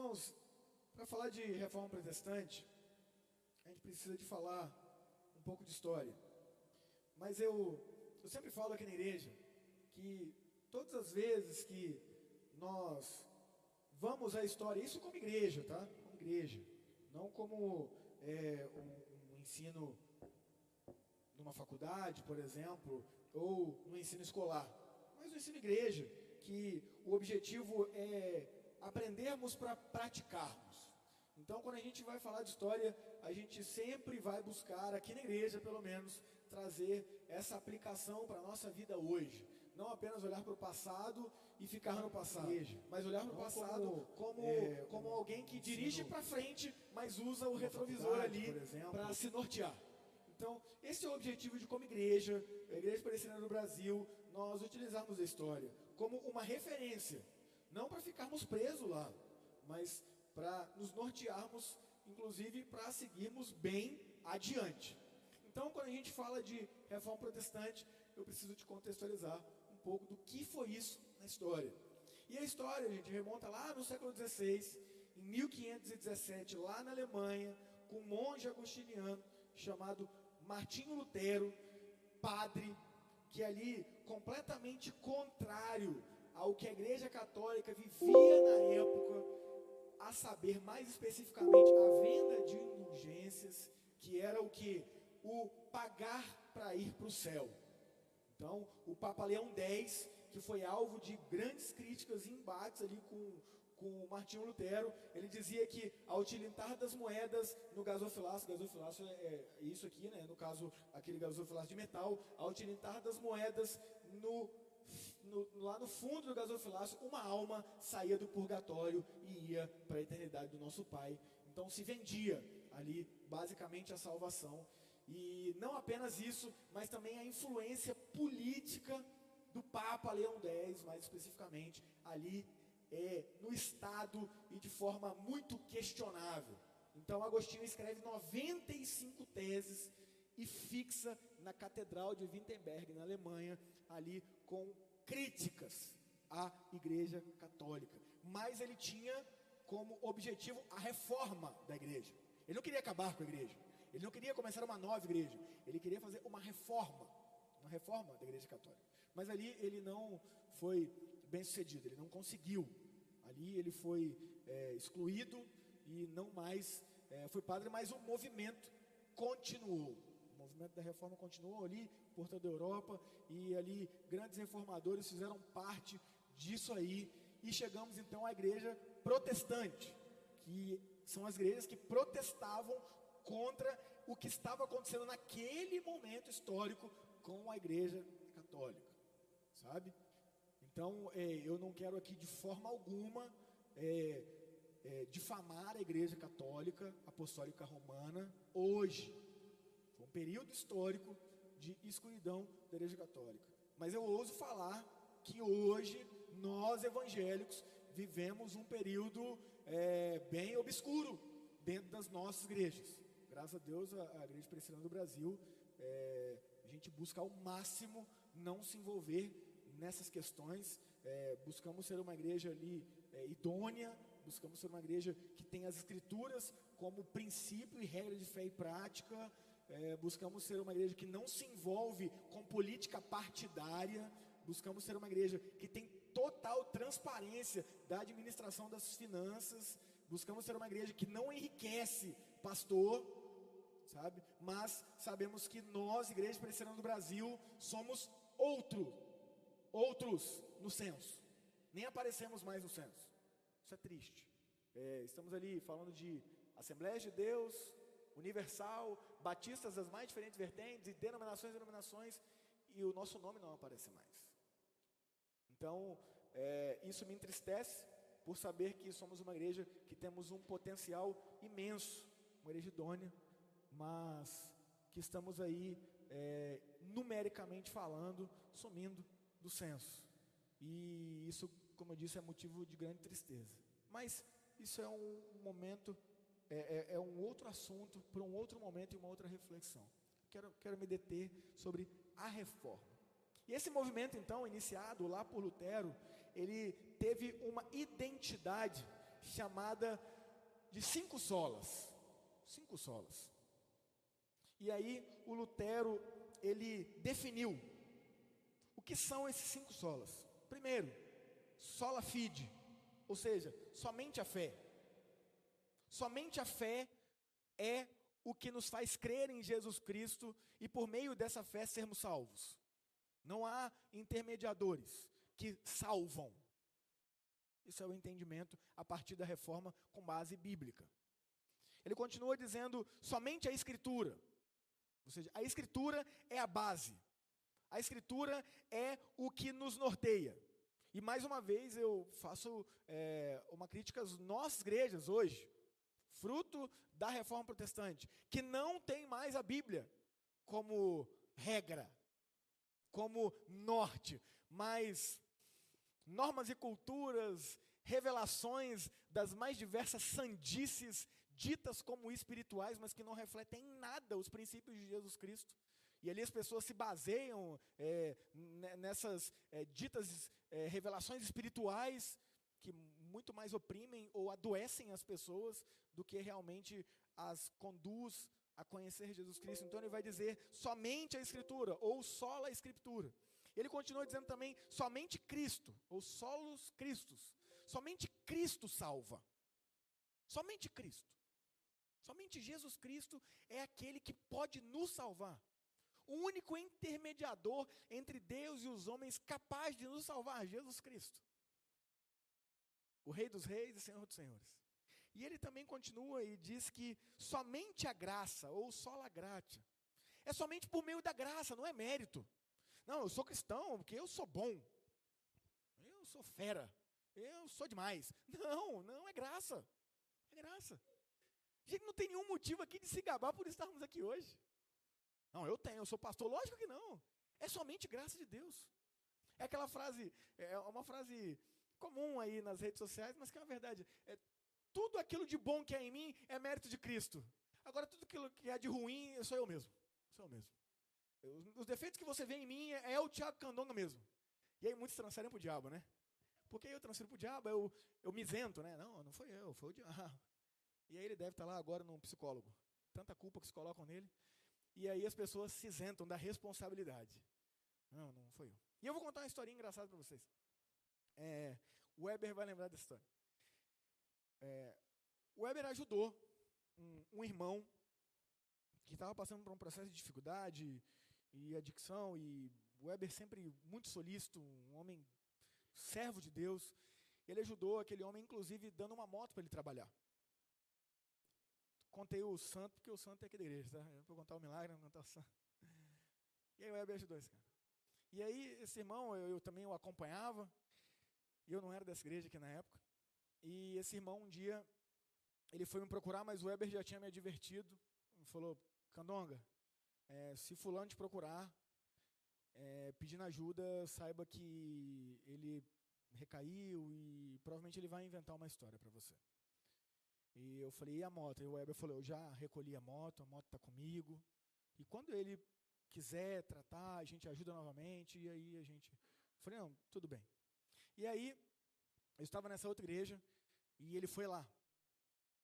Irmãos, para falar de reforma protestante, a gente precisa de falar um pouco de história. Mas eu, eu sempre falo aqui na igreja que todas as vezes que nós vamos à história, isso como igreja, tá? Como igreja, não como é, um, um ensino numa faculdade, por exemplo, ou no ensino escolar, mas no ensino igreja, que o objetivo é aprendermos para praticarmos. Então, quando a gente vai falar de história, a gente sempre vai buscar, aqui na igreja pelo menos, trazer essa aplicação para a nossa vida hoje. Não apenas olhar para o passado e ficar no passado, mas olhar para o passado como, como, é, como alguém que dirige para frente, mas usa o retrovisor ali para se nortear. Então, esse é o objetivo de como igreja, a Igreja Presbiteriana do Brasil, nós utilizarmos a história como uma referência, não para ficarmos presos lá, mas para nos nortearmos, inclusive para seguirmos bem adiante. Então, quando a gente fala de reforma protestante, eu preciso te contextualizar um pouco do que foi isso na história. E a história, a gente, remonta lá no século XVI, em 1517, lá na Alemanha, com um monge agostiniano chamado Martinho Lutero, padre, que ali, completamente contrário ao que a Igreja Católica vivia na época, a saber mais especificamente a venda de indulgências, que era o que? O pagar para ir para o céu. Então, o Papa Leão X, que foi alvo de grandes críticas e embates ali com com Martinho Lutero, ele dizia que ao tilintar das moedas no gasofilaço, gasofilaço é, é isso aqui, né? No caso, aquele gasofilaço de metal, ao tilintar das moedas no, no, lá no fundo do gasofilaço, uma alma saía do purgatório e ia para a eternidade do nosso Pai. Então se vendia ali basicamente a salvação. E não apenas isso, mas também a influência política do Papa Leão X, mais especificamente, ali é, no Estado e de forma muito questionável. Então, Agostinho escreve 95 teses e fixa na Catedral de Wittenberg, na Alemanha, ali com críticas à Igreja Católica. Mas ele tinha como objetivo a reforma da igreja. Ele não queria acabar com a igreja. Ele não queria começar uma nova igreja. Ele queria fazer uma reforma, uma reforma da igreja católica. Mas ali ele não foi bem sucedido, ele não conseguiu. Ali ele foi é, excluído e não mais é, foi padre, mas o movimento continuou. O movimento da reforma continuou ali por toda a Europa e ali grandes reformadores fizeram parte disso aí e chegamos então à igreja protestante, que são as igrejas que protestavam contra o que estava acontecendo naquele momento histórico com a igreja católica, sabe? Então, é, eu não quero aqui de forma alguma é, é, difamar a Igreja Católica Apostólica Romana hoje. Foi um período histórico de escuridão da Igreja Católica. Mas eu ouso falar que hoje nós evangélicos vivemos um período é, bem obscuro dentro das nossas igrejas. Graças a Deus, a, a Igreja Presbiteriana do Brasil, é, a gente busca ao máximo não se envolver nessas questões. É, buscamos ser uma igreja ali é, idônea, buscamos ser uma igreja que tem as escrituras como princípio e regra de fé e prática. É, buscamos ser uma igreja que não se envolve com política partidária. Buscamos ser uma igreja que tem total transparência da administração das finanças. Buscamos ser uma igreja que não enriquece pastor, sabe? Mas sabemos que nós, Igreja Presbiteriana do Brasil, somos outro outros no censo. Nem aparecemos mais no censo. Isso é triste. É, estamos ali falando de Assembleia de Deus, Universal, Batistas das mais diferentes vertentes, e denominações e denominações, e o nosso nome não aparece mais. Então, é, isso me entristece por saber que somos uma igreja que temos um potencial imenso, uma igreja idônea, mas que estamos aí, é, numericamente falando, sumindo do censo. E isso, como eu disse, é motivo de grande tristeza. Mas isso é um momento, é, é, é um outro assunto para um outro momento e uma outra reflexão. Quero, quero me deter sobre a reforma. E esse movimento, então, iniciado lá por Lutero, ele teve uma identidade chamada de cinco solas. Cinco solas. E aí o Lutero, ele definiu o que são esses cinco solas. Primeiro, sola fide, ou seja, somente a fé. Somente a fé é o que nos faz crer em Jesus Cristo e por meio dessa fé sermos salvos. Não há intermediadores que salvam. Isso é o entendimento a partir da reforma com base bíblica. Ele continua dizendo somente a Escritura. Ou seja, a Escritura é a base. A Escritura é o que nos norteia. E mais uma vez eu faço é, uma crítica às nossas igrejas hoje, fruto da reforma protestante, que não tem mais a Bíblia como regra, como norte, mas normas e culturas, revelações das mais diversas sandices ditas como espirituais, mas que não refletem em nada os princípios de Jesus Cristo. E ali as pessoas se baseiam é, nessas é, ditas é, revelações espirituais que muito mais oprimem ou adoecem as pessoas do que realmente as conduz a conhecer Jesus Cristo. Então ele vai dizer somente a Escritura ou só a Escritura. Ele continua dizendo também somente Cristo ou solos Cristos. Somente Cristo salva. Somente Cristo. Somente Jesus Cristo é aquele que pode nos salvar. O único intermediador entre Deus e os homens capaz de nos salvar, Jesus Cristo. O Rei dos Reis e Senhor dos Senhores. E ele também continua e diz que somente a graça, ou sola gratia, é somente por meio da graça, não é mérito. Não, eu sou cristão porque eu sou bom. Eu sou fera. Eu sou demais. Não, não é graça. É graça. Gente não tem nenhum motivo aqui de se gabar por estarmos aqui hoje. Não, eu tenho, eu sou pastor. Lógico que não. É somente graça de Deus. É aquela frase, é uma frase comum aí nas redes sociais, mas que é uma verdade. É, tudo aquilo de bom que é em mim é mérito de Cristo. Agora, tudo aquilo que é de ruim, sou eu mesmo. Sou eu mesmo. Os defeitos que você vê em mim é, é o Tiago Candonga mesmo. E aí muitos transferem para o diabo, né? Porque eu transfiro para o diabo, eu, eu me isento, né? Não, não foi eu, foi o diabo. E aí ele deve estar lá agora num psicólogo. Tanta culpa que se colocam nele. E aí as pessoas se isentam da responsabilidade. Não, não foi eu. E eu vou contar uma historinha engraçada para vocês. É, o Weber vai lembrar dessa história. É, o Weber ajudou um, um irmão que estava passando por um processo de dificuldade e adicção, e o Weber sempre muito solícito, um homem servo de Deus. Ele ajudou aquele homem, inclusive, dando uma moto para ele trabalhar. Contei o santo, porque o santo é aqui da igreja, tá? Eu vou contar o milagre, não contar o santo. E aí o Weber ajudou esse cara. E aí, esse irmão, eu, eu também o acompanhava, e eu não era dessa igreja aqui na época. E esse irmão, um dia, ele foi me procurar, mas o Weber já tinha me advertido. Falou, Candonga, é, se fulano te procurar, é, pedindo ajuda, saiba que ele recaiu e provavelmente ele vai inventar uma história para você. E eu falei, e a moto? E o Weber falou, eu já recolhi a moto, a moto está comigo. E quando ele quiser tratar, a gente ajuda novamente, e aí a gente... Eu falei, não, tudo bem. E aí, eu estava nessa outra igreja, e ele foi lá.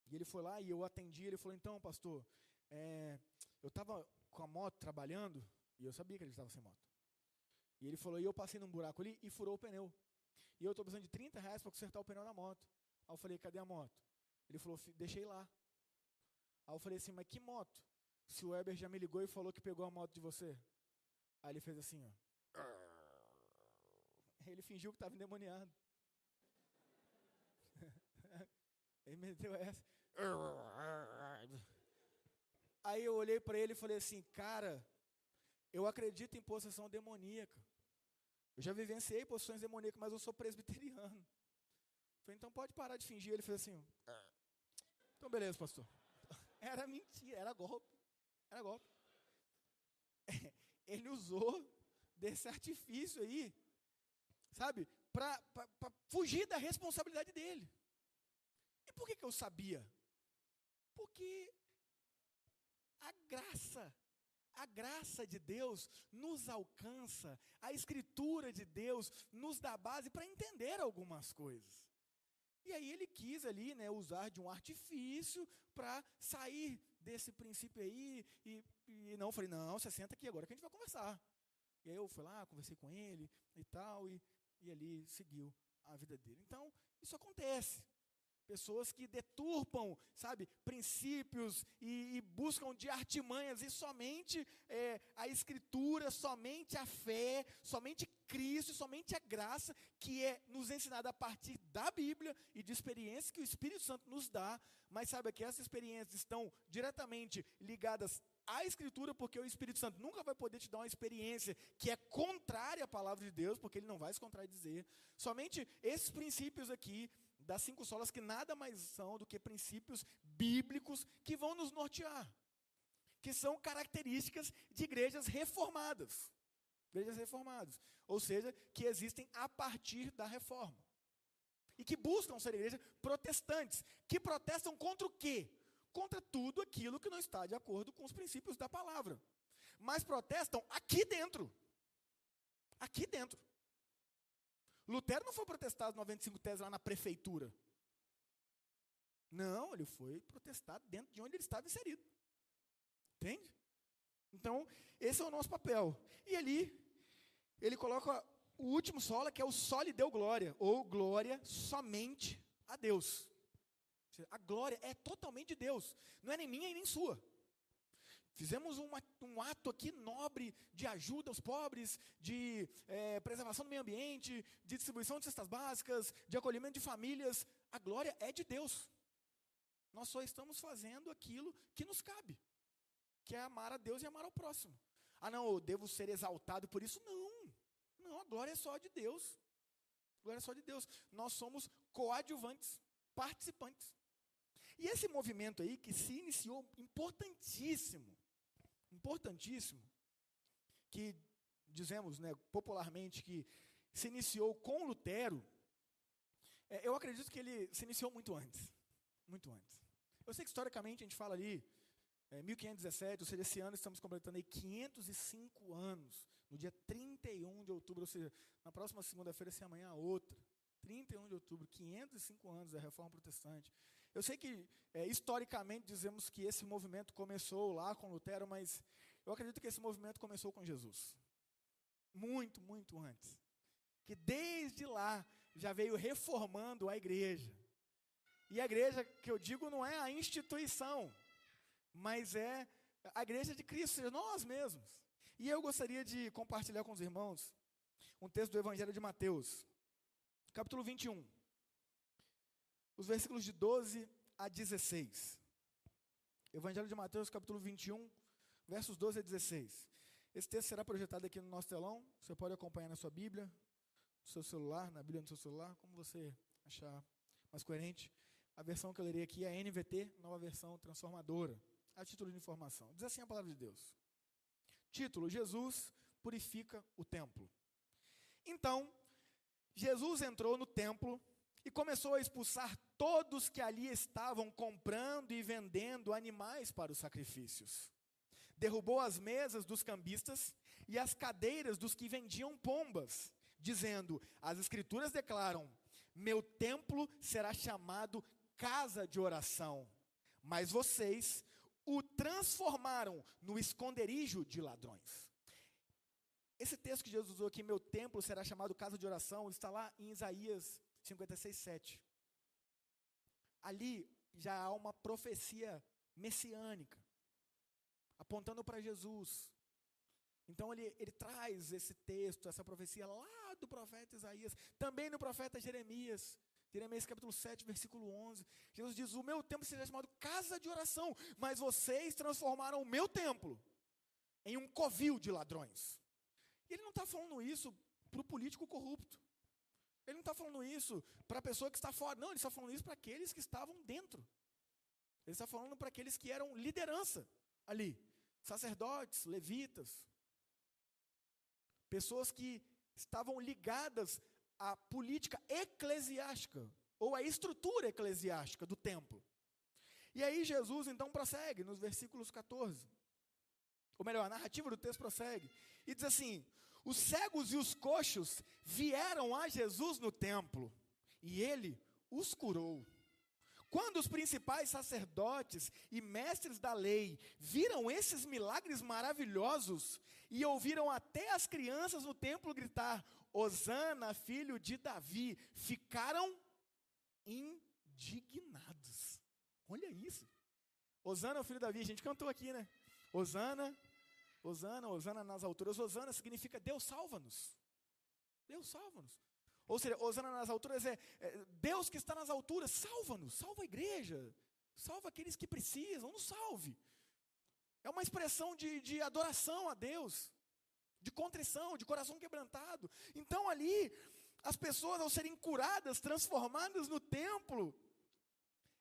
E ele foi lá, e eu atendi, ele falou, então, pastor, é, eu estava com a moto trabalhando, e eu sabia que ele estava sem moto. E ele falou, e eu passei num buraco ali e furou o pneu. E eu estou precisando de 30 reais para consertar o pneu da moto. Aí eu falei, cadê a moto? Ele falou, deixei lá. Aí eu falei assim, mas que moto? Se o Weber já me ligou e falou que pegou a moto de você. Aí ele fez assim, ó. Ele fingiu que estava endemoniado. ele meteu essa. Aí eu olhei para ele e falei assim, cara, eu acredito em possessão demoníaca. Eu já vivenciei possessões demoníacas, mas eu sou presbiteriano. Falei, então pode parar de fingir. Ele fez assim. Então beleza, pastor. Era mentira, era golpe. Era golpe. Ele usou desse artifício aí, sabe, para fugir da responsabilidade dele. E por que, que eu sabia? Porque a graça a graça de Deus nos alcança, a Escritura de Deus nos dá base para entender algumas coisas. E aí ele quis ali, né, usar de um artifício para sair desse princípio aí. E, e não, falei, não, você senta aqui agora que a gente vai conversar. E aí eu fui lá, conversei com ele e tal, e, e ali seguiu a vida dele. Então, isso acontece. Pessoas que deturpam, sabe, princípios e, e buscam de artimanhas, e somente é, a Escritura, somente a fé, somente Cristo, somente a graça que é nos ensinada a partir da Bíblia e de experiências que o Espírito Santo nos dá, mas saiba que essas experiências estão diretamente ligadas à Escritura, porque o Espírito Santo nunca vai poder te dar uma experiência que é contrária à palavra de Deus, porque ele não vai se contradizer. Somente esses princípios aqui das cinco solas que nada mais são do que princípios bíblicos que vão nos nortear, que são características de igrejas reformadas. Igrejas reformadas, ou seja, que existem a partir da reforma. E que buscam ser igrejas protestantes, que protestam contra o quê? Contra tudo aquilo que não está de acordo com os princípios da palavra. Mas protestam aqui dentro. Aqui dentro. Lutero não foi protestar as 95 teses lá na prefeitura. Não, ele foi protestar dentro de onde ele estava inserido. Entende? Então, esse é o nosso papel. E ali, ele coloca o último solo, que é o sole deu glória, ou glória somente a Deus. A glória é totalmente de Deus, não é nem minha e nem sua. Fizemos uma, um ato aqui nobre de ajuda aos pobres, de é, preservação do meio ambiente, de distribuição de cestas básicas, de acolhimento de famílias. A glória é de Deus. Nós só estamos fazendo aquilo que nos cabe, que é amar a Deus e amar ao próximo. Ah, não, eu devo ser exaltado por isso? Não. Não, a glória é só de Deus. A glória é só de Deus. Nós somos coadjuvantes, participantes. E esse movimento aí que se iniciou importantíssimo importantíssimo, que dizemos né, popularmente que se iniciou com Lutero, é, eu acredito que ele se iniciou muito antes. Muito antes. Eu sei que historicamente a gente fala ali, é, 1517, ou seja, esse ano estamos completando aí 505 anos, no dia 31 de outubro, ou seja, na próxima segunda-feira, se amanhã a outra. 31 de outubro, 505 anos da Reforma Protestante. Eu sei que, é, historicamente, dizemos que esse movimento começou lá com Lutero, mas eu acredito que esse movimento começou com Jesus. Muito, muito antes. Que desde lá já veio reformando a igreja. E a igreja, que eu digo, não é a instituição, mas é a igreja de Cristo, nós mesmos. E eu gostaria de compartilhar com os irmãos um texto do Evangelho de Mateus, capítulo 21 os versículos de 12 a 16. Evangelho de Mateus, capítulo 21, versos 12 a 16. Esse texto será projetado aqui no nosso telão. Você pode acompanhar na sua Bíblia, no seu celular, na Bíblia no seu celular, como você achar mais coerente. A versão que eu lerei aqui é a NVT, nova versão transformadora. A título de informação. Diz assim a palavra de Deus. Título: Jesus purifica o templo. Então, Jesus entrou no templo e começou a expulsar todos que ali estavam comprando e vendendo animais para os sacrifícios. Derrubou as mesas dos cambistas e as cadeiras dos que vendiam pombas, dizendo: As Escrituras declaram: Meu templo será chamado casa de oração, mas vocês o transformaram no esconderijo de ladrões. Esse texto que Jesus usou aqui, meu templo será chamado casa de oração, está lá em Isaías 56, 7. Ali já há uma profecia messiânica, apontando para Jesus. Então ele, ele traz esse texto, essa profecia lá do profeta Isaías, também no profeta Jeremias. Jeremias capítulo 7, versículo 11. Jesus diz: O meu templo será chamado casa de oração, mas vocês transformaram o meu templo em um covil de ladrões. E ele não está falando isso para o político corrupto. Ele não está falando isso para a pessoa que está fora. Não, ele está falando isso para aqueles que estavam dentro. Ele está falando para aqueles que eram liderança ali. Sacerdotes, levitas. Pessoas que estavam ligadas à política eclesiástica, ou à estrutura eclesiástica do templo. E aí Jesus então prossegue nos versículos 14. Ou melhor, a narrativa do texto prossegue. E diz assim: os cegos e os coxos vieram a Jesus no templo, e ele os curou. Quando os principais sacerdotes e mestres da lei viram esses milagres maravilhosos e ouviram até as crianças no templo gritar: Osana, filho de Davi, ficaram indignados. Olha isso. Osana, filho de Davi, a gente cantou aqui, né? Osana, Osana, Osana nas alturas. Osana significa Deus salva-nos. Deus salva-nos. Ou seja, Osana nas alturas é, é Deus que está nas alturas, salva-nos, salva a igreja, salva aqueles que precisam, nos salve. É uma expressão de, de adoração a Deus, de contrição, de coração quebrantado. Então ali, as pessoas ao serem curadas, transformadas no templo,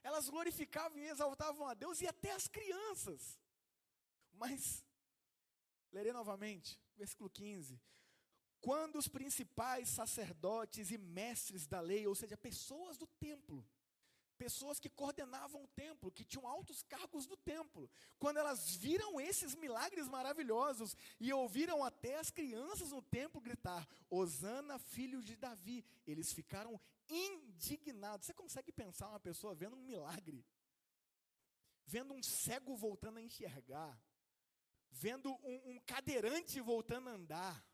elas glorificavam e exaltavam a Deus e até as crianças. Mas, lerei novamente, versículo 15. Quando os principais sacerdotes e mestres da lei, ou seja, pessoas do templo, pessoas que coordenavam o templo, que tinham altos cargos do templo, quando elas viram esses milagres maravilhosos e ouviram até as crianças no templo gritar: Osana, filho de Davi, eles ficaram indignados. Você consegue pensar uma pessoa vendo um milagre? Vendo um cego voltando a enxergar, vendo um, um cadeirante voltando a andar,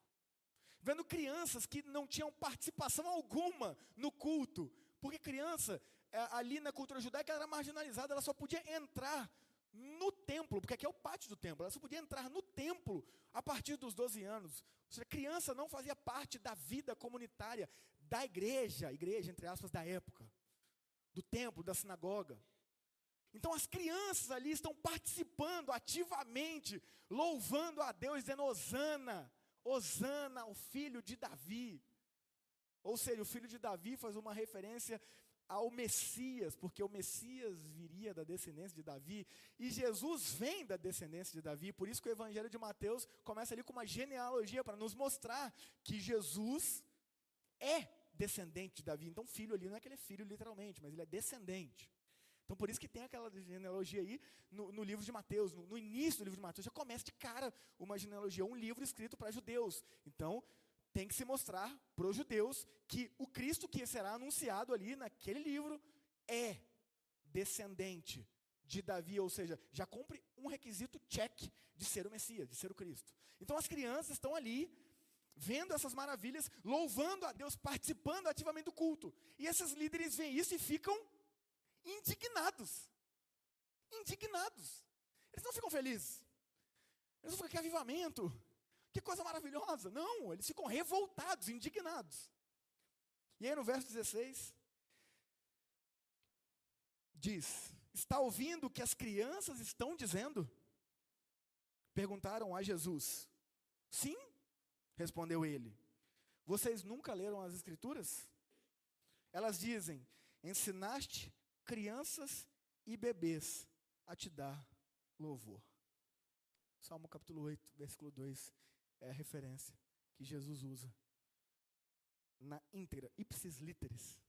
vendo crianças que não tinham participação alguma no culto, porque criança, é, ali na cultura judaica, era marginalizada, ela só podia entrar no templo, porque aqui é o pátio do templo, ela só podia entrar no templo a partir dos 12 anos. Ou seja, criança não fazia parte da vida comunitária da igreja, igreja entre aspas, da época, do templo, da sinagoga. Então as crianças ali estão participando ativamente, louvando a Deus, dizendo Osana, Osana, o filho de Davi. Ou seja, o filho de Davi faz uma referência ao Messias, porque o Messias viria da descendência de Davi, e Jesus vem da descendência de Davi, por isso que o Evangelho de Mateus começa ali com uma genealogia para nos mostrar que Jesus é descendente de Davi. Então, filho ali não é que ele é filho literalmente, mas ele é descendente. Então, por isso que tem aquela genealogia aí no, no livro de Mateus, no, no, início do livro de Mateus, já começa de cara uma genealogia, um livro escrito para judeus. Então, tem que se mostrar para os judeus que o Cristo que será anunciado ali naquele livro é descendente de Davi, ou seja, já cumpre um requisito check de ser o Messias, de ser o Cristo. Então, as crianças estão ali vendo essas maravilhas, louvando a Deus, participando ativamente do culto. E esses líderes veem isso e ficam indignados. Indignados. Eles não ficam felizes. Eles não ficam, que avivamento, que coisa maravilhosa. Não, eles ficam revoltados, indignados. E aí no verso 16, diz: Está ouvindo o que as crianças estão dizendo? Perguntaram a Jesus. Sim, respondeu ele. Vocês nunca leram as Escrituras? Elas dizem: Ensinaste crianças e bebês a te dar louvor. Salmo capítulo 8, versículo 2 é a referência que Jesus usa na íntegra, ipsis literis,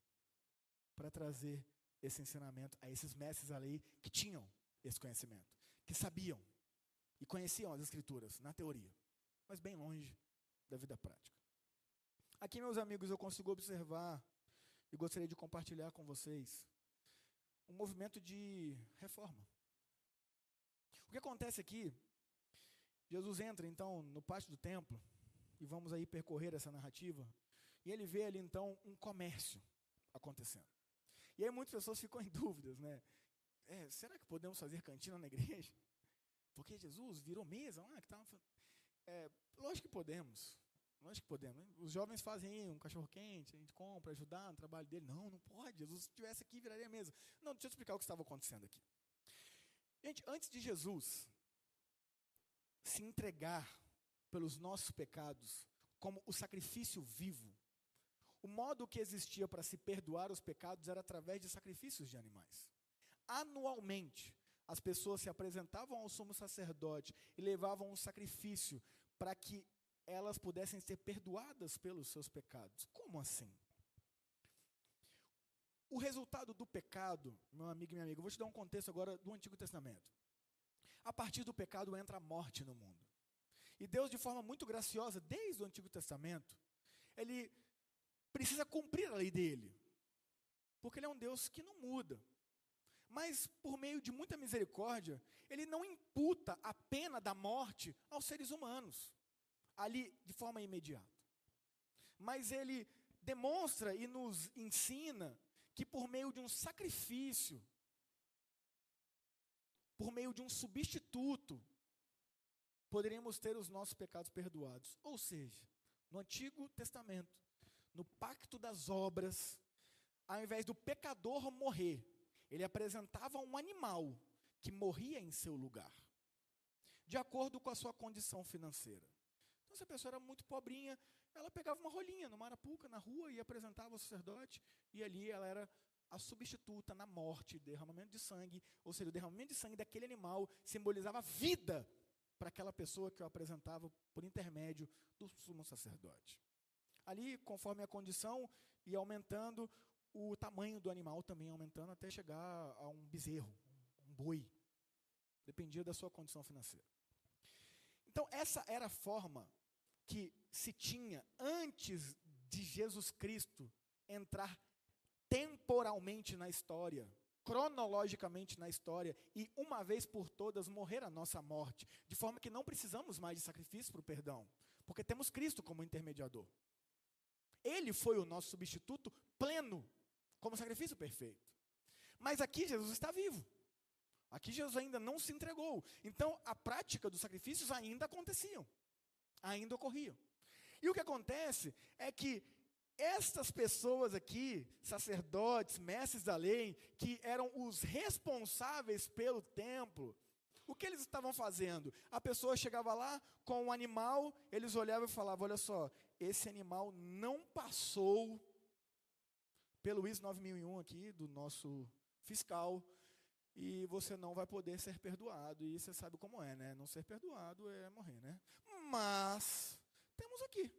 para trazer esse ensinamento a esses mestres da lei que tinham esse conhecimento, que sabiam e conheciam as escrituras na teoria, mas bem longe da vida prática. Aqui, meus amigos, eu consigo observar e gostaria de compartilhar com vocês um movimento de reforma. O que acontece aqui, Jesus entra então no pátio do templo, e vamos aí percorrer essa narrativa, e ele vê ali então um comércio acontecendo. E aí muitas pessoas ficam em dúvidas, né? É, será que podemos fazer cantina na igreja? Porque Jesus virou mesa lá, que tava, é, lógico que podemos. Lógico que podemos. Os jovens fazem um cachorro quente, a gente compra, ajudar no trabalho dele. Não, não pode. Jesus, se estivesse aqui, viraria mesa. Não, deixa eu explicar o que estava acontecendo aqui. Gente, antes de Jesus se entregar pelos nossos pecados como o sacrifício vivo, o modo que existia para se perdoar os pecados era através de sacrifícios de animais. Anualmente, as pessoas se apresentavam ao sumo sacerdote e levavam um sacrifício para que elas pudessem ser perdoadas pelos seus pecados. Como assim? O resultado do pecado, meu amigo e minha amiga, eu vou te dar um contexto agora do Antigo Testamento. A partir do pecado entra a morte no mundo. E Deus, de forma muito graciosa, desde o Antigo Testamento, ele precisa cumprir a lei dele. porque Ele é um Deus que não muda. Mas, por meio de muita misericórdia, Ele não imputa a pena da morte aos seres humanos, ali de forma imediata. Mas Ele demonstra e nos ensina que, por meio de um sacrifício, por meio de um substituto, poderíamos ter os nossos pecados perdoados. Ou seja, no Antigo Testamento, no pacto das obras, ao invés do pecador morrer, ele apresentava um animal que morria em seu lugar, de acordo com a sua condição financeira. Então, se a pessoa era muito pobrinha, ela pegava uma rolinha no Marapuca, na rua, e apresentava ao sacerdote, e ali ela era a substituta na morte, derramamento de sangue, ou seja, o derramamento de sangue daquele animal simbolizava vida para aquela pessoa que eu apresentava por intermédio do sumo sacerdote. Ali, conforme a condição, ia aumentando o tamanho do animal também aumentando até chegar a um bezerro, um boi. Dependia da sua condição financeira. Então, essa era a forma que se tinha antes de Jesus Cristo entrar temporalmente na história, cronologicamente na história, e uma vez por todas morrer a nossa morte, de forma que não precisamos mais de sacrifício para o perdão, porque temos Cristo como intermediador. Ele foi o nosso substituto pleno, como sacrifício perfeito. Mas aqui Jesus está vivo. Aqui Jesus ainda não se entregou. Então a prática dos sacrifícios ainda aconteciam, ainda ocorriam. E o que acontece é que estas pessoas aqui, sacerdotes, mestres da lei, que eram os responsáveis pelo templo, o que eles estavam fazendo? A pessoa chegava lá com um animal, eles olhavam e falavam: Olha só, esse animal não passou pelo IS 9001 aqui, do nosso fiscal, e você não vai poder ser perdoado. E você sabe como é, né? Não ser perdoado é morrer, né? Mas temos aqui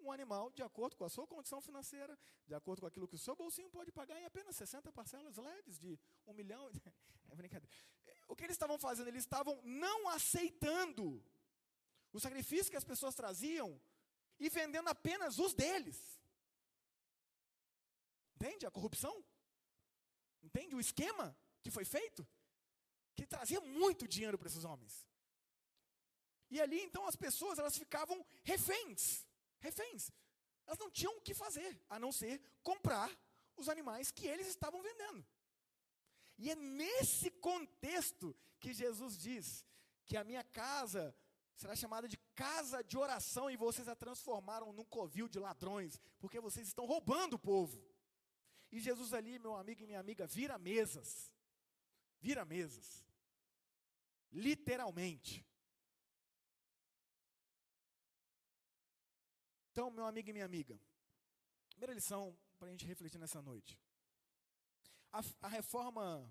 um animal de acordo com a sua condição financeira, de acordo com aquilo que o seu bolsinho pode pagar em apenas 60 parcelas leves de um milhão. É brincadeira. O que eles estavam fazendo? Eles estavam não aceitando o sacrifício que as pessoas traziam e vendendo apenas os deles. Entende a corrupção? Entende o esquema que foi feito? Que trazia muito dinheiro para esses homens. E ali então as pessoas elas ficavam reféns reféns. Elas não tinham o que fazer, a não ser comprar os animais que eles estavam vendendo. E é nesse contexto que Jesus diz que a minha casa será chamada de casa de oração e vocês a transformaram num covil de ladrões, porque vocês estão roubando o povo. E Jesus ali, meu amigo e minha amiga, vira mesas. Vira mesas. Literalmente. Então, meu amigo e minha amiga, primeira lição para a gente refletir nessa noite. A, a reforma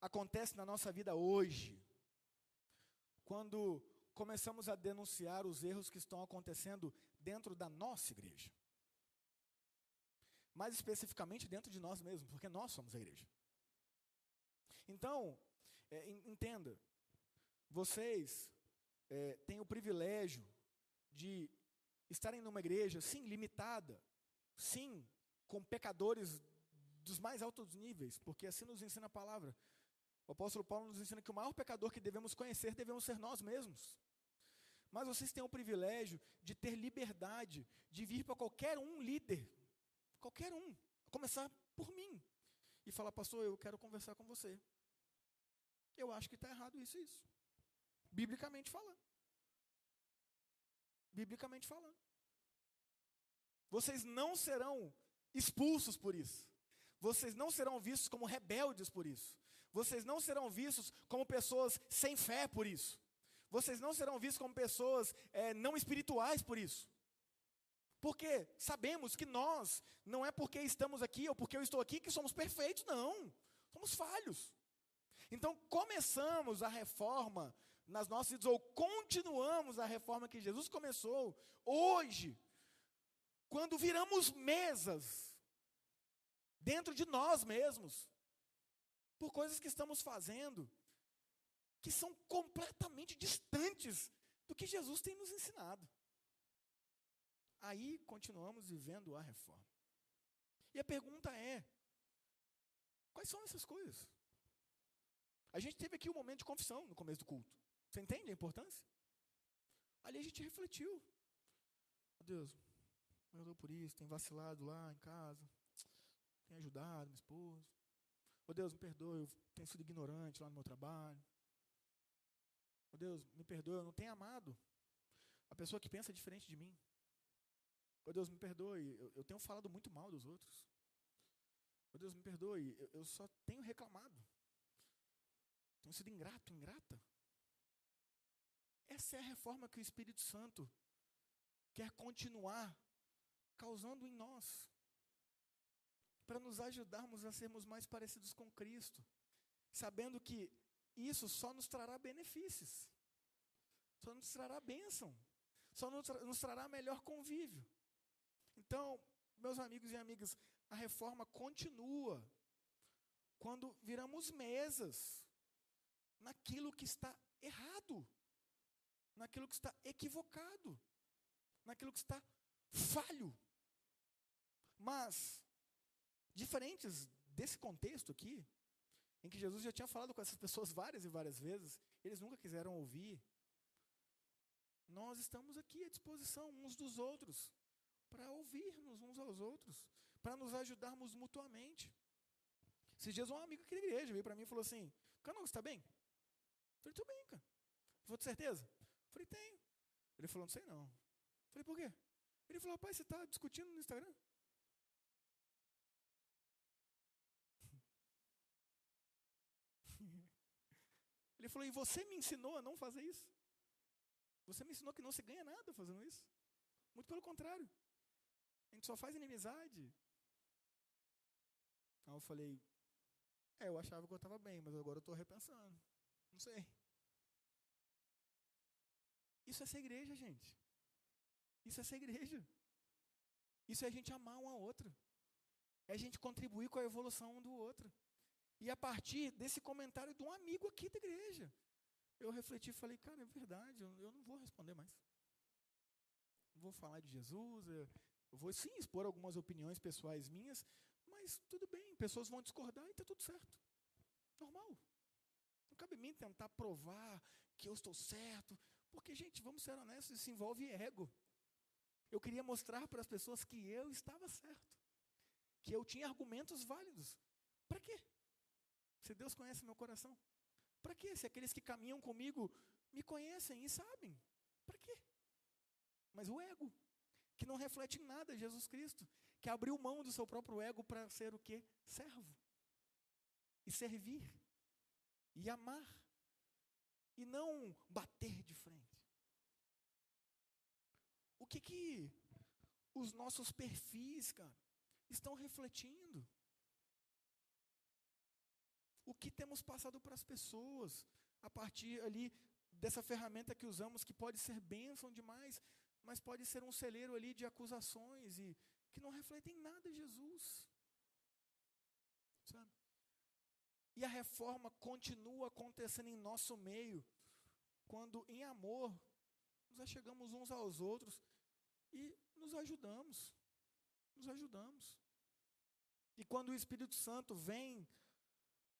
acontece na nossa vida hoje, quando começamos a denunciar os erros que estão acontecendo dentro da nossa igreja. Mais especificamente dentro de nós mesmos, porque nós somos a igreja. Então, é, entenda, vocês é, têm o privilégio de estarem numa igreja, sim, limitada, sim, com pecadores dos mais altos níveis, porque assim nos ensina a palavra. O apóstolo Paulo nos ensina que o maior pecador que devemos conhecer devemos ser nós mesmos. Mas vocês têm o privilégio de ter liberdade, de vir para qualquer um líder, qualquer um, começar por mim, e falar, pastor, eu quero conversar com você. Eu acho que está errado isso e isso. Biblicamente falando biblicamente falando. Vocês não serão expulsos por isso. Vocês não serão vistos como rebeldes por isso. Vocês não serão vistos como pessoas sem fé por isso. Vocês não serão vistos como pessoas é, não espirituais por isso. Porque sabemos que nós, não é porque estamos aqui ou porque eu estou aqui que somos perfeitos, não. Somos falhos. Então começamos a reforma nas nossas vidas, ou continuamos a reforma que Jesus começou hoje, quando viramos mesas dentro de nós mesmos, por coisas que estamos fazendo, que são completamente distantes do que Jesus tem nos ensinado. Aí continuamos vivendo a reforma. E a pergunta é: quais são essas coisas? A gente teve aqui um momento de confissão no começo do culto. Você entende a importância? Ali a gente refletiu. Deus, eu dou por isso, tem vacilado lá em casa, tem ajudado minha esposa. Oh Deus, me perdoe, eu tenho sido ignorante lá no meu trabalho. Oh Deus, me perdoe, eu não tenho amado a pessoa que pensa diferente de mim. Oh Deus, me perdoe, eu, eu tenho falado muito mal dos outros. Oh Deus, me perdoe, eu, eu só tenho reclamado. Tenho sido ingrato, ingrata. Essa é a reforma que o Espírito Santo quer continuar causando em nós, para nos ajudarmos a sermos mais parecidos com Cristo, sabendo que isso só nos trará benefícios, só nos trará bênção, só nos trará melhor convívio. Então, meus amigos e amigas, a reforma continua quando viramos mesas naquilo que está errado, naquilo que está equivocado, naquilo que está falho. Mas, diferentes desse contexto aqui, em que Jesus já tinha falado com essas pessoas várias e várias vezes, eles nunca quiseram ouvir. Nós estamos aqui à disposição uns dos outros, para ouvirmos uns aos outros, para nos ajudarmos mutuamente. Esses dias um amigo aqui da igreja veio para mim e falou assim, Canão, você está bem? Falei, estou bem, cara. Vou certeza? Falei, tenho. Ele falou, não sei não. Falei, por quê? Ele falou, rapaz, você está discutindo no Instagram? Ele falou: E você me ensinou a não fazer isso? Você me ensinou que não se ganha nada fazendo isso? Muito pelo contrário. A gente só faz inimizade. Aí eu falei: É, eu achava que eu estava bem, mas agora eu estou repensando. Não sei. Isso é ser igreja, gente. Isso é ser igreja. Isso é a gente amar um ao outro. É a gente contribuir com a evolução um do outro. E a partir desse comentário de um amigo aqui da igreja, eu refleti e falei, cara, é verdade, eu, não vou responder mais. Vou falar de Jesus, eu vou sim expor algumas opiniões pessoais minhas, mas tudo bem, pessoas vão discordar e está tudo certo. Normal. Não cabe a mim tentar provar que eu estou certo, porque, gente, vamos ser honestos, isso envolve ego. Eu queria mostrar para as pessoas que eu estava certo, que eu tinha argumentos válidos. Para quê? Se Deus conhece meu coração, para quê? Se aqueles que caminham comigo me conhecem e sabem, para quê? Mas o ego, que não reflete em nada Jesus Cristo, que abriu mão do seu próprio ego para ser o quê? Servo. E servir. E amar. E não bater de frente. O que que os nossos perfis, cara, estão refletindo? o que temos passado para as pessoas, a partir ali dessa ferramenta que usamos, que pode ser bênção demais, mas pode ser um celeiro ali de acusações e que não refletem nada Jesus. Sabe? E a reforma continua acontecendo em nosso meio, quando em amor nos achegamos uns aos outros e nos ajudamos. Nos ajudamos. E quando o Espírito Santo vem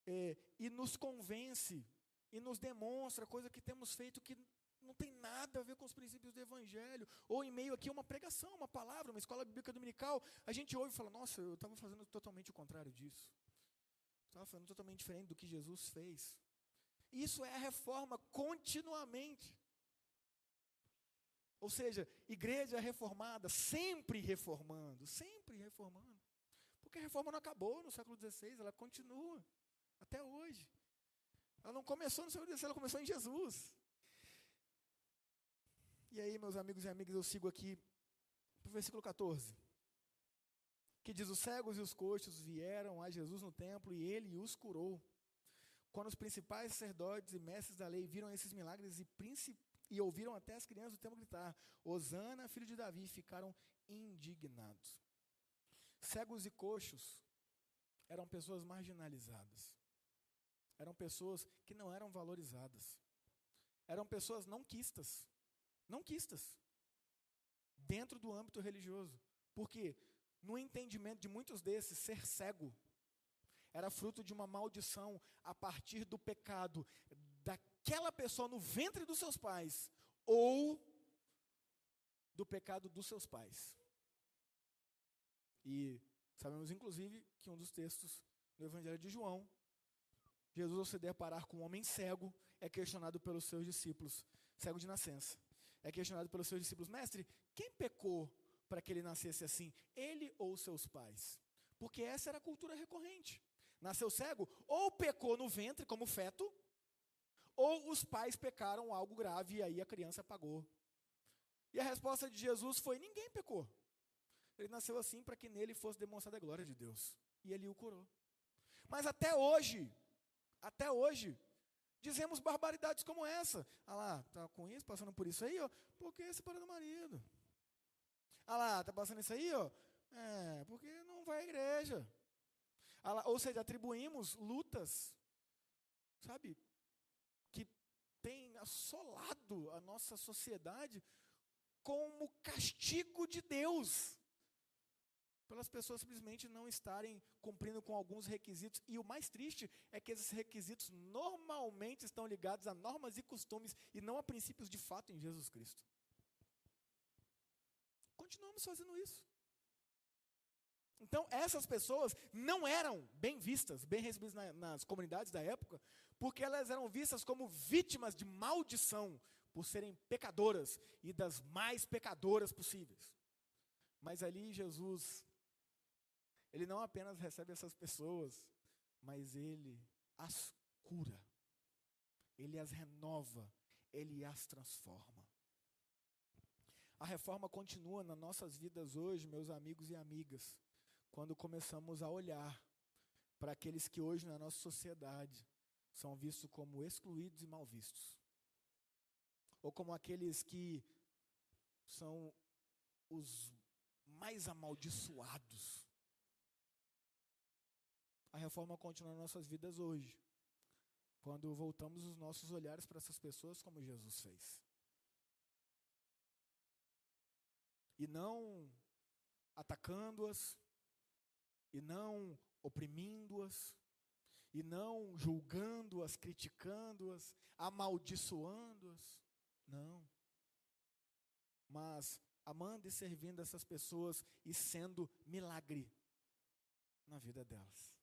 é, e nos convence e nos demonstra coisa que temos feito que não tem nada a ver com os princípios do Evangelho, ou em meio aqui uma pregação, uma palavra, uma escola bíblica dominical, a gente ouve e fala, nossa, eu estava fazendo totalmente o contrário disso. Estava fazendo totalmente diferente do que Jesus fez. Isso é a reforma continuamente. Ou seja, igreja reformada, sempre reformando, sempre reformando. Porque a reforma não acabou no século XVI, ela continua. Até hoje. Ela não começou no Senhor ela começou em Jesus. E aí, meus amigos e amigas, eu sigo aqui para o versículo 14. Que diz: Os cegos e os coxos vieram a Jesus no templo e ele os curou. Quando os principais sacerdotes e mestres da lei viram esses milagres e, e ouviram até as crianças do templo gritar: Osana, filho de Davi, ficaram indignados. Cegos e coxos eram pessoas marginalizadas. Eram pessoas que não eram valorizadas. Eram pessoas não quistas. Não quistas. Dentro do âmbito religioso. Porque no entendimento de muitos desses, ser cego era fruto de uma maldição a partir do pecado daquela pessoa no ventre dos seus pais ou do pecado dos seus pais. E sabemos, inclusive, que um dos textos do Evangelho de João, Jesus, ao se deparar com um homem cego, é questionado pelos seus discípulos, cego de nascença. É questionado pelos seus discípulos, mestre, quem pecou para que ele nascesse assim? Ele ou seus pais? Porque essa era a cultura recorrente. Nasceu cego, ou pecou no ventre como feto, ou os pais pecaram algo grave e aí a criança pagou. E a resposta de Jesus foi: ninguém pecou. Ele nasceu assim para que nele fosse demonstrada a glória de Deus. E ele o curou. Mas até hoje, até hoje, dizemos barbaridades como essa. Ah lá, tá com isso, passando por isso aí, ó, porque separou do marido. Ah lá, tá passando isso aí, ó, é, porque não vai à igreja. Ah lá, ou seja, atribuímos lutas, sabe, que tem assolado a nossa sociedade como castigo de Deus pelas pessoas simplesmente não estarem cumprindo com alguns requisitos. E o mais triste é que esses requisitos normalmente estão ligados a normas e costumes e não a princípios de fato em Jesus Cristo. Continuamos fazendo isso. Então, essas pessoas não eram bem vistas, bem recebidas na, nas comunidades da época, porque elas eram vistas como vítimas de maldição, por serem pecadoras e das mais pecadoras possíveis. Mas ali Jesus ele não apenas recebe essas pessoas, mas ele as cura. Ele as renova, ele as transforma. A reforma continua nas nossas vidas hoje, meus amigos e amigas, quando começamos a olhar para aqueles que hoje na nossa sociedade são vistos como excluídos e mal vistos. Ou como aqueles que são os mais amaldiçoados a reforma continua nas nossas vidas hoje, quando voltamos os nossos olhares para essas pessoas como Jesus fez. E não atacando-as, e não oprimindo-as, e não julgando-as, criticando-as, amaldiçoando-as. Não. Mas amando e servindo essas pessoas e sendo milagre na vida delas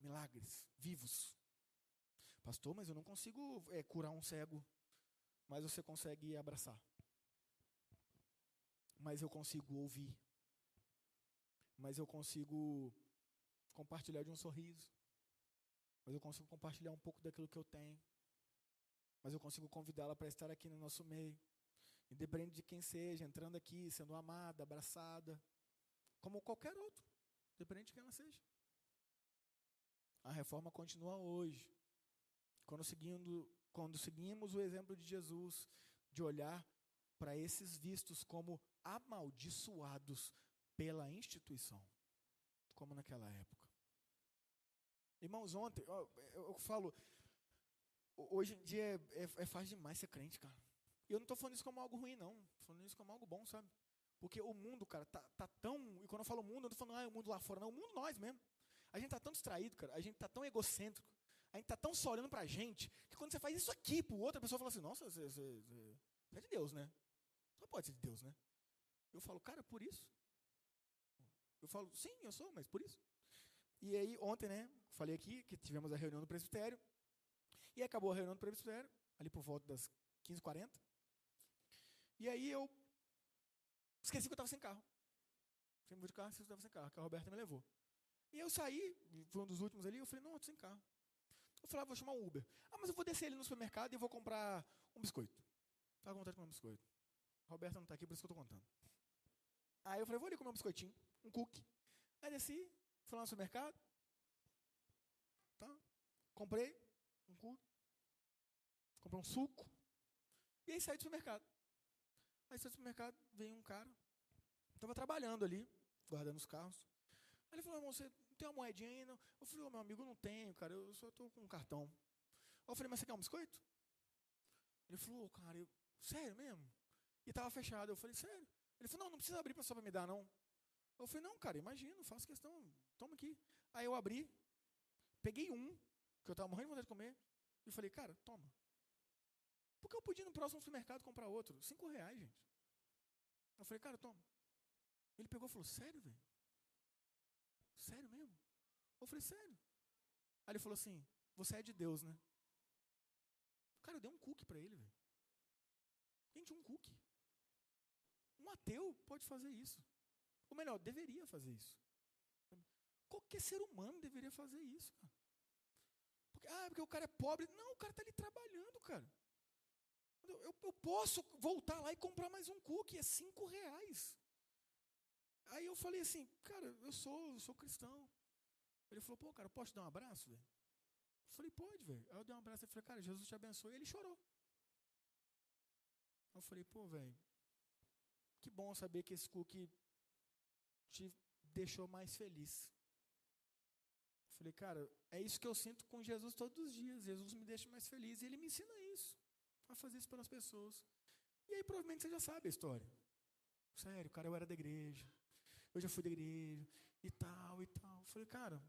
milagres vivos. Pastor, mas eu não consigo é, curar um cego. Mas você consegue abraçar. Mas eu consigo ouvir. Mas eu consigo compartilhar de um sorriso. Mas eu consigo compartilhar um pouco daquilo que eu tenho. Mas eu consigo convidá-la para estar aqui no nosso meio. Independente de quem seja, entrando aqui, sendo amada, abraçada. Como qualquer outro. Independente de quem ela seja. A reforma continua hoje. Quando, seguindo, quando seguimos o exemplo de Jesus, de olhar para esses vistos como amaldiçoados pela instituição, como naquela época. Irmãos, ontem, eu, eu, falo, hoje em dia é, é, é, fácil demais ser crente, cara. E eu não estou falando isso como algo ruim, não. Estou falando isso como algo bom, sabe? Porque o mundo, cara, tá, tá tão. E quando eu falo mundo, eu não estou falando, ah, é o mundo lá fora, não. O mundo nós mesmo. A gente está tão distraído, cara. A gente está tão egocêntrico. A gente está tão só olhando a gente, que quando você faz isso aqui para outra pessoa fala assim, nossa, você, você, você é de Deus, né? Só pode ser de Deus, né? Eu falo, cara, por isso? Eu falo, sim, eu sou, mas por isso. E aí, ontem, né, falei aqui que tivemos a reunião do presbitério. E acabou a reunião do presbitério, ali por volta das 15h40. E aí eu esqueci que eu estava sem carro. Fui de carro, esqueci que eu estava sem carro, que a Roberta me levou. E eu saí, foi um dos últimos ali, eu falei, não, eu tô sem carro. Eu falei, ah, vou chamar um Uber. Ah, mas eu vou descer ali no supermercado e vou comprar um biscoito. Estava com vontade de comer um biscoito. A Roberta não está aqui, por isso que eu estou contando. Aí eu falei, vou ali comer um biscoitinho, um cookie. Aí desci, fui lá no supermercado. Tá? Comprei um cookie. Comprei um suco. E aí saí do supermercado. Aí saí do supermercado, veio um cara. Estava trabalhando ali, guardando os carros. Aí ele falou, irmão, você tem uma moedinha aí? Não? Eu falei, oh, meu amigo, não tenho, cara, eu só estou com um cartão. Aí eu falei, mas você quer um biscoito? Ele falou, cara, eu, sério mesmo? E estava fechado. Eu falei, sério? Ele falou, não, não precisa abrir só para me dar, não. Eu falei, não, cara, imagina, faço questão, toma aqui. Aí eu abri, peguei um, que eu estava morrendo de vontade de comer, e falei, cara, toma. Porque eu podia ir no próximo supermercado comprar outro. Cinco reais, gente. Eu falei, cara, toma. Ele pegou e falou, sério, velho? Sério mesmo? Eu falei, sério. Aí ele falou assim, você é de Deus, né? Cara, eu dei um cookie para ele, velho. Gente, um cookie. Um ateu pode fazer isso. Ou melhor, deveria fazer isso. Qualquer ser humano deveria fazer isso, cara. Porque, ah, porque o cara é pobre. Não, o cara está ali trabalhando, cara. Eu, eu, eu, posso voltar lá e comprar mais um cookie, é cinco reais. Aí eu falei assim, cara, eu sou, eu sou cristão. Ele falou, pô, cara, posso te dar um abraço, velho? Eu falei, pode, velho. Aí eu dei um abraço e falei, cara, Jesus te abençoe. E ele chorou. Eu falei, pô, velho, que bom saber que esse cookie te deixou mais feliz. Eu falei, cara, é isso que eu sinto com Jesus todos os dias. Jesus me deixa mais feliz e ele me ensina isso, a fazer isso pelas pessoas. E aí provavelmente você já sabe a história. Sério, cara, eu era da igreja. Eu já fui da igreja e tal e tal. Eu falei, cara,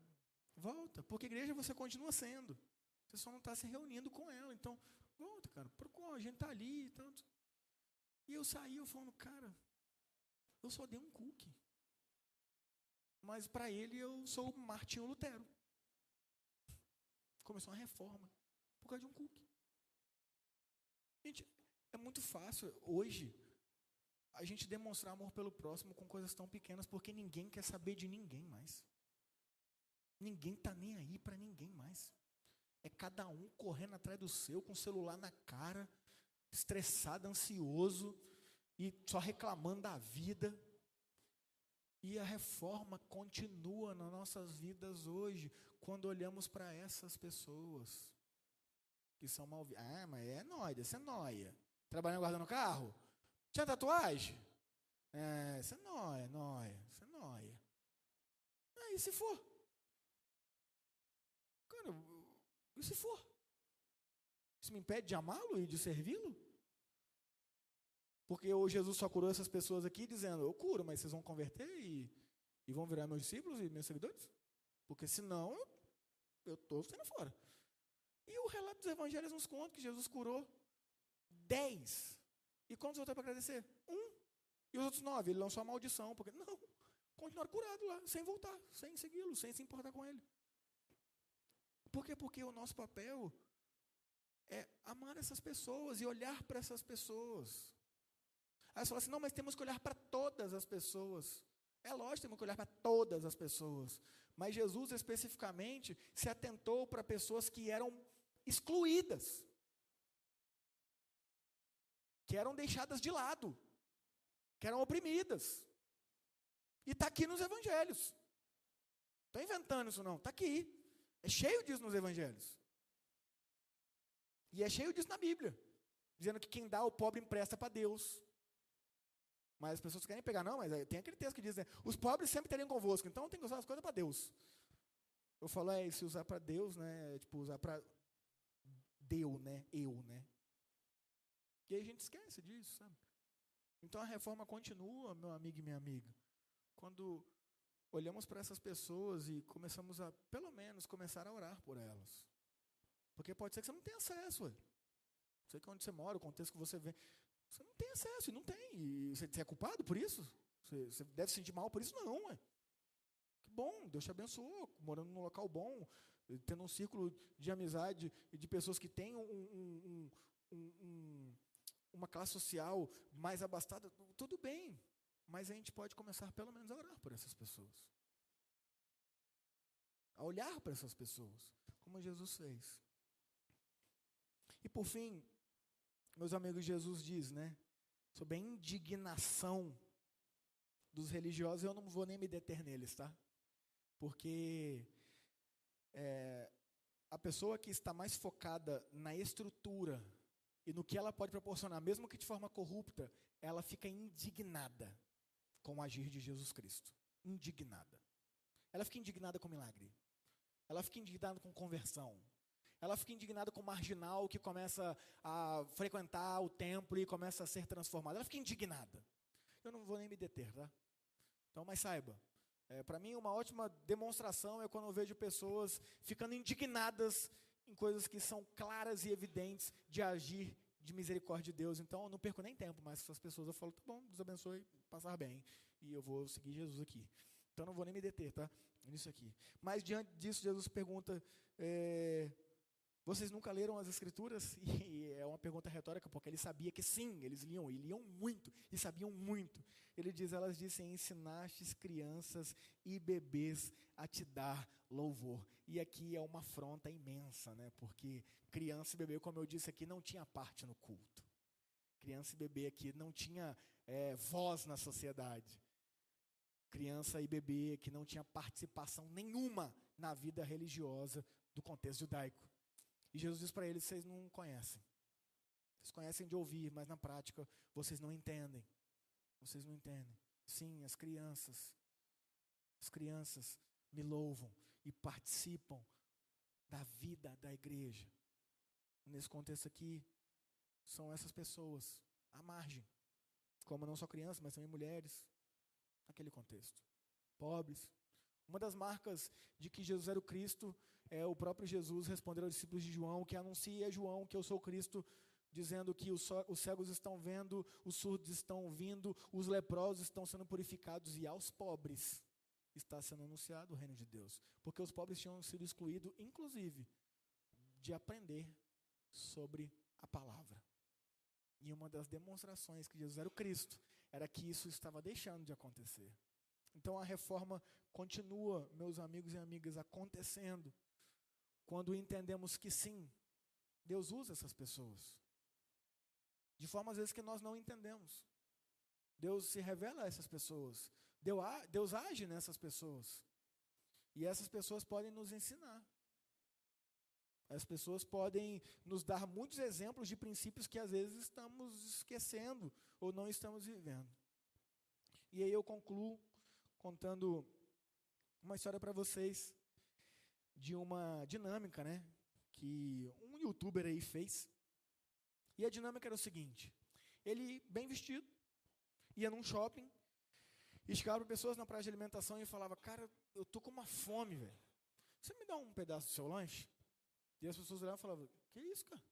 volta, porque igreja você continua sendo. Você só não está se reunindo com ela. Então, volta, cara. Procura, a gente está ali e tanto. E eu saí, eu falando, cara, eu só dei um cookie. Mas para ele eu sou Martinho Lutero. Começou uma reforma por causa de um cookie. Gente, é muito fácil hoje a gente demonstrar amor pelo próximo com coisas tão pequenas porque ninguém quer saber de ninguém mais. Ninguém está nem aí para ninguém mais. É cada um correndo atrás do seu, com o celular na cara, estressado, ansioso e só reclamando da vida. E a reforma continua nas nossas vidas hoje, quando olhamos para essas pessoas que são mal Ah, mas é nóia, você é nóia. Trabalhando guardando carro? Tinha tatuagem? É, você é nóia, nóia, você é nóia. Aí se for? Cara, e se for? Isso me impede de amá-lo e de servi-lo? Porque o Jesus só curou essas pessoas aqui dizendo, eu curo, mas vocês vão converter e, e vão virar meus discípulos e meus seguidores? Porque senão eu estou saindo fora. E o relato dos evangelhos nos conta que Jesus curou dez. E quantos voltaram para agradecer? Um. E os outros nove, ele lançou a maldição. Porque, não, continuaram curados lá, sem voltar, sem segui-lo, sem se importar com ele. Por quê? Porque o nosso papel é amar essas pessoas e olhar para essas pessoas. Aí você fala assim, não, mas temos que olhar para todas as pessoas. É lógico, temos que olhar para todas as pessoas. Mas Jesus especificamente se atentou para pessoas que eram excluídas, que eram deixadas de lado, que eram oprimidas. E está aqui nos evangelhos. Estou inventando isso não, está aqui. É cheio disso nos evangelhos. E é cheio disso na Bíblia. Dizendo que quem dá ao pobre empresta para Deus. Mas as pessoas querem pegar, não, mas tem aquele texto que diz, né, os pobres sempre teriam convosco, então tem que usar as coisas para Deus. Eu falo, é, se usar para Deus, né, é, tipo, usar para Deu, né, eu, né. E aí a gente esquece disso, sabe? Então a reforma continua, meu amigo e minha amiga. Quando olhamos para essas pessoas e começamos a, pelo menos, começar a orar por elas. Porque pode ser que você não tenha acesso. Ué. Sei que onde você mora, o contexto que você vê. Você não tem acesso, e não tem. E você, é culpado por isso? Você, deve se sentir mal por isso? Não, ué. Que bom, Deus te abençoou, morando num local bom, tendo um círculo de amizade e de pessoas que têm um, um, um, uma classe social mais abastada. Tudo bem, mas a gente pode começar pelo menos a orar por essas pessoas. A olhar para essas pessoas, como Jesus fez. E por fim, meus amigos, Jesus diz, né? Sobre a indignação dos religiosos, eu não vou nem me deter neles, tá? Porque é, a pessoa que está mais focada na estrutura e no que ela pode proporcionar, mesmo que de forma corrupta, ela fica indignada com o agir de Jesus Cristo. Indignada. Ela fica indignada com milagre. Ela fica indignada com conversão. Ela fica indignada com o marginal que começa a frequentar o templo e começa a ser transformado. Ela fica indignada. Eu não vou nem me deter, tá? Então, mas saiba, é, para mim uma ótima demonstração é quando eu vejo pessoas ficando indignadas em coisas que são claras e evidentes de agir de misericórdia de Deus. Então, eu não perco nem tempo, mas essas pessoas eu falo, tá bom, Deus abençoe, passar bem. E eu vou seguir Jesus aqui. Então, não vou nem me deter, tá? Nisso aqui. Mas, diante disso, Jesus pergunta, é, vocês nunca leram as Escrituras? E é uma pergunta retórica, porque ele sabia que sim, eles liam, e liam muito, e sabiam muito. Ele diz, elas dizem, ensinastes crianças e bebês a te dar louvor. E aqui é uma afronta imensa, né? porque criança e bebê, como eu disse aqui, não tinha parte no culto. Criança e bebê aqui não tinha é, voz na sociedade. Criança e bebê que não tinha participação nenhuma na vida religiosa do contexto judaico. E Jesus diz para eles: vocês não conhecem. Vocês conhecem de ouvir, mas na prática vocês não entendem. Vocês não entendem. Sim, as crianças. As crianças me louvam e participam da vida da igreja. Nesse contexto aqui, são essas pessoas, à margem. Como não só crianças, mas também mulheres, naquele contexto. Pobres. Uma das marcas de que Jesus era o Cristo é o próprio Jesus responder aos discípulos de João, que anuncia a João que eu sou Cristo, dizendo que os, os cegos estão vendo, os surdos estão ouvindo, os leprosos estão sendo purificados e aos pobres está sendo anunciado o reino de Deus. Porque os pobres tinham sido excluídos, inclusive, de aprender sobre a palavra. E uma das demonstrações que Jesus era o Cristo era que isso estava deixando de acontecer. Então a reforma continua, meus amigos e amigas, acontecendo quando entendemos que sim, Deus usa essas pessoas. De forma às vezes que nós não entendemos. Deus se revela a essas pessoas. Deus age nessas pessoas. E essas pessoas podem nos ensinar. As pessoas podem nos dar muitos exemplos de princípios que às vezes estamos esquecendo ou não estamos vivendo. E aí eu concluo contando uma história para vocês de uma dinâmica, né, que um youtuber aí fez. E a dinâmica era o seguinte: ele bem vestido, ia num shopping, e para pessoas na praia de alimentação e falava: "Cara, eu tô com uma fome, velho. Você me dá um pedaço do seu lanche?" E as pessoas olhavam e falavam: "Que isso, cara?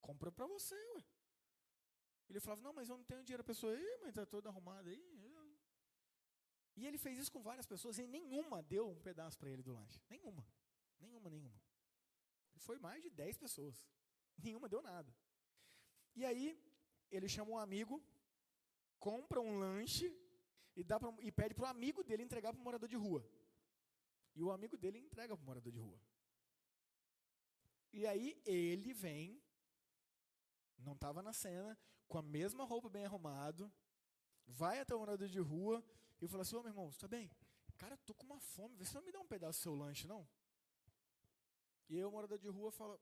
Compra para você, ué." Ele falava: "Não, mas eu não tenho dinheiro." A pessoa: "Ih, mas tá toda arrumada aí." E ele fez isso com várias pessoas e nenhuma deu um pedaço para ele do lanche. Nenhuma. Nenhuma, nenhuma. Foi mais de 10 pessoas. Nenhuma deu nada. E aí, ele chama um amigo, compra um lanche e, dá pra, e pede para o amigo dele entregar para o morador de rua. E o amigo dele entrega para o morador de rua. E aí ele vem, não estava na cena, com a mesma roupa bem arrumado, vai até o morador de rua e fala assim, ô meu irmão, está bem? Cara, tô com uma fome, vê se não me dá um pedaço do seu lanche, não? E aí o morador de rua fala,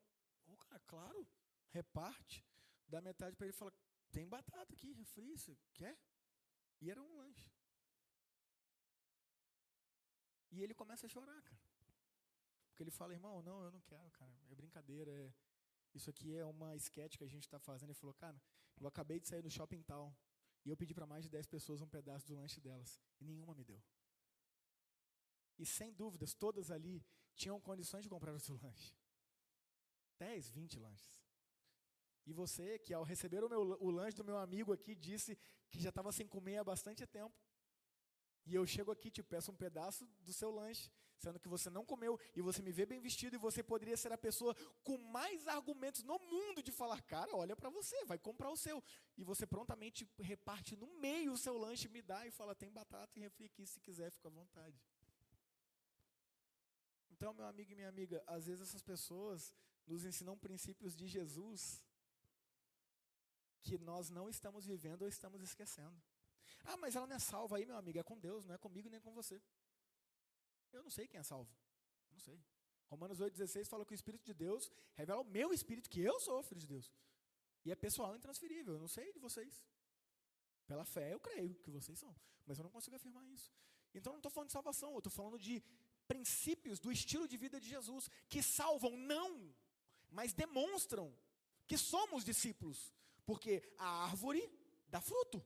ô oh, cara, claro, reparte, dá metade para ele e fala, tem batata aqui, refri, você quer? E era um lanche. E ele começa a chorar, cara. Porque ele fala, irmão, não, eu não quero, cara. É brincadeira, é... Isso aqui é uma sketch que a gente está fazendo. Ele falou, cara, eu acabei de sair do shopping tal. E eu pedi para mais de 10 pessoas um pedaço do lanche delas. E nenhuma me deu. E sem dúvidas, todas ali tinham condições de comprar o seu lanche. 10, 20 lanches. E você, que ao receber o, meu, o lanche do meu amigo aqui, disse que já estava sem comer há bastante tempo. E eu chego aqui te peço um pedaço do seu lanche, sendo que você não comeu e você me vê bem vestido e você poderia ser a pessoa com mais argumentos no mundo de falar, cara, olha para você, vai comprar o seu. E você prontamente reparte no meio o seu lanche, me dá e fala, tem batata e refri aqui, se quiser, fica à vontade. Então, meu amigo e minha amiga, às vezes essas pessoas nos ensinam princípios de Jesus que nós não estamos vivendo ou estamos esquecendo. Ah, mas ela não é salva aí, meu amigo, é com Deus, não é comigo nem com você. Eu não sei quem é salvo. Não sei. Romanos 8,16 fala que o Espírito de Deus revela o meu Espírito que eu sou filho de Deus. E é pessoal intransferível, eu não sei de vocês. Pela fé eu creio que vocês são, mas eu não consigo afirmar isso. Então não estou falando de salvação, eu estou falando de princípios do estilo de vida de Jesus, que salvam não, mas demonstram que somos discípulos, porque a árvore dá fruto.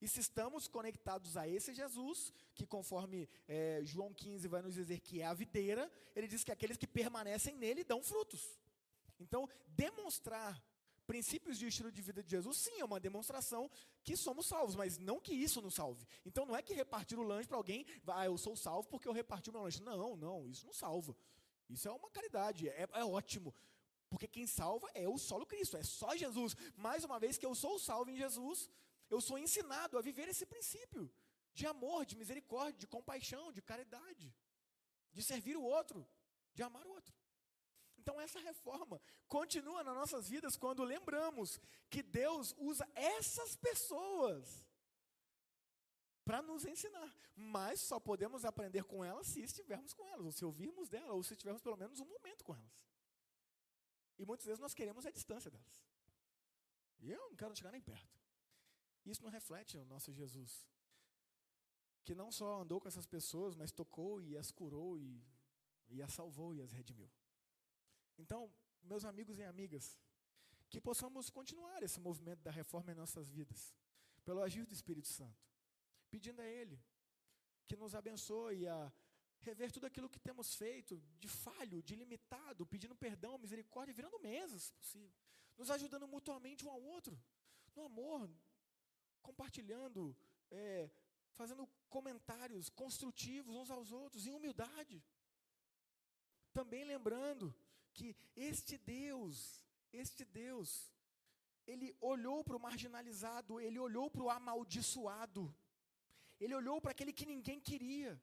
E se estamos conectados a esse Jesus, que conforme é, João 15 vai nos dizer que é a videira, ele diz que aqueles que permanecem nele dão frutos. Então, demonstrar princípios de estilo de vida de Jesus, sim, é uma demonstração que somos salvos, mas não que isso nos salve. Então, não é que repartir o lanche para alguém, ah, eu sou salvo porque eu reparti o meu lanche. Não, não, isso não salva. Isso é uma caridade, é, é ótimo. Porque quem salva é o solo Cristo, é só Jesus. Mais uma vez que eu sou salvo em Jesus, eu sou ensinado a viver esse princípio de amor, de misericórdia, de compaixão, de caridade, de servir o outro, de amar o outro. Então, essa reforma continua nas nossas vidas quando lembramos que Deus usa essas pessoas para nos ensinar. Mas só podemos aprender com elas se estivermos com elas, ou se ouvirmos delas, ou se tivermos pelo menos um momento com elas. E muitas vezes nós queremos a distância delas. E eu não quero chegar nem perto. Isso não reflete o nosso Jesus, que não só andou com essas pessoas, mas tocou e as curou e, e as salvou e as redimiu. Então, meus amigos e amigas, que possamos continuar esse movimento da reforma em nossas vidas, pelo agir do Espírito Santo, pedindo a Ele que nos abençoe a rever tudo aquilo que temos feito de falho, de limitado, pedindo perdão, misericórdia, virando mesas, se possível, nos ajudando mutuamente um ao outro, no amor, compartilhando, é, fazendo comentários construtivos uns aos outros, em humildade. Também lembrando que este Deus, este Deus, ele olhou para o marginalizado, ele olhou para o amaldiçoado, ele olhou para aquele que ninguém queria,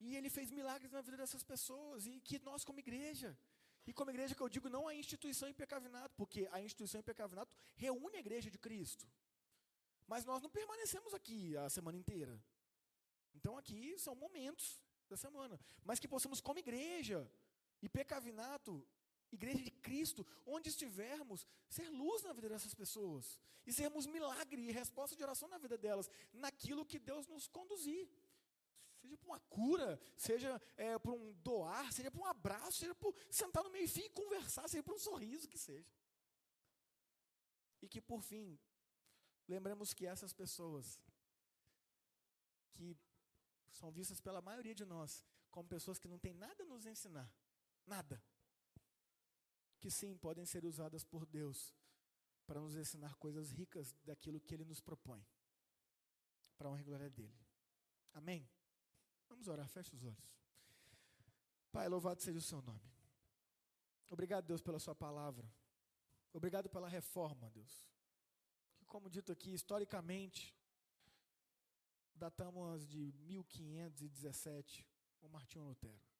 e ele fez milagres na vida dessas pessoas, e que nós, como igreja, e como igreja que eu digo, não a instituição Impecavinato, porque a instituição Impecavinato reúne a igreja de Cristo. Mas nós não permanecemos aqui a semana inteira. Então aqui são momentos da semana. Mas que possamos, como igreja, e pecavinato, igreja de Cristo, onde estivermos, ser luz na vida dessas pessoas. E sermos milagre e resposta de oração na vida delas, naquilo que Deus nos conduzir. Seja por uma cura, seja é, por um doar, seja por um abraço, seja por sentar no meio fio e conversar, seja por um sorriso que seja. E que por fim Lembramos que essas pessoas, que são vistas pela maioria de nós como pessoas que não têm nada a nos ensinar, nada, que sim, podem ser usadas por Deus para nos ensinar coisas ricas daquilo que Ele nos propõe, para a honra e glória dEle. Amém? Vamos orar, feche os olhos. Pai, louvado seja o seu nome. Obrigado, Deus, pela sua palavra. Obrigado pela reforma, Deus como dito aqui, historicamente, datamos de 1517 com Martinho Lutero.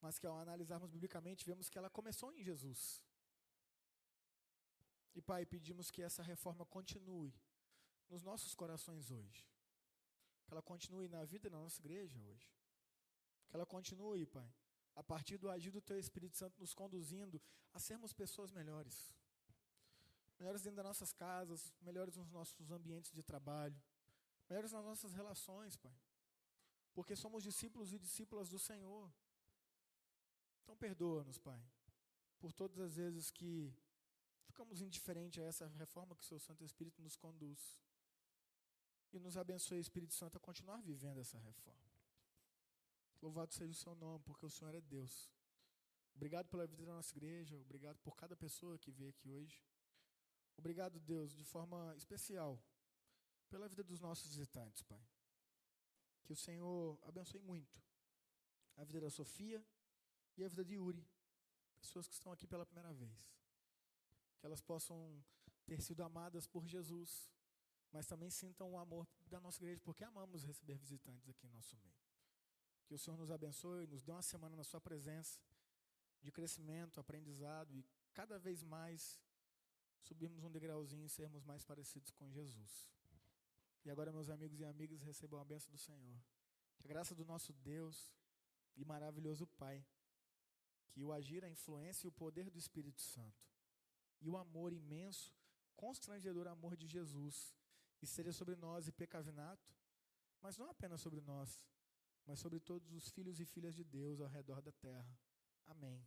Mas que ao analisarmos biblicamente, vemos que ela começou em Jesus. E Pai, pedimos que essa reforma continue nos nossos corações hoje. Que ela continue na vida da nossa igreja hoje. Que ela continue, Pai, a partir do agir do Teu Espírito Santo nos conduzindo a sermos pessoas melhores melhores dentro das nossas casas, melhores nos nossos ambientes de trabalho, melhores nas nossas relações, Pai. Porque somos discípulos e discípulas do Senhor. Então perdoa-nos, Pai, por todas as vezes que ficamos indiferentes a essa reforma que o Seu Santo Espírito nos conduz. E nos abençoe, Espírito Santo, a continuar vivendo essa reforma. Louvado seja o seu nome, porque o Senhor é Deus. Obrigado pela vida da nossa igreja, obrigado por cada pessoa que veio aqui hoje. Obrigado, Deus, de forma especial, pela vida dos nossos visitantes, Pai. Que o Senhor abençoe muito a vida da Sofia e a vida de Yuri, pessoas que estão aqui pela primeira vez. Que elas possam ter sido amadas por Jesus, mas também sintam o amor da nossa igreja, porque amamos receber visitantes aqui em nosso meio. Que o Senhor nos abençoe, nos dê uma semana na Sua presença, de crescimento, aprendizado e cada vez mais subirmos um degrauzinho e sermos mais parecidos com Jesus. E agora, meus amigos e amigas, recebam a bênção do Senhor. Que a graça do nosso Deus e maravilhoso Pai, que o agir, a influência e o poder do Espírito Santo, e o amor imenso, constrangedor amor de Jesus, esteja sobre nós e pecavinato, mas não apenas sobre nós, mas sobre todos os filhos e filhas de Deus ao redor da terra. Amém.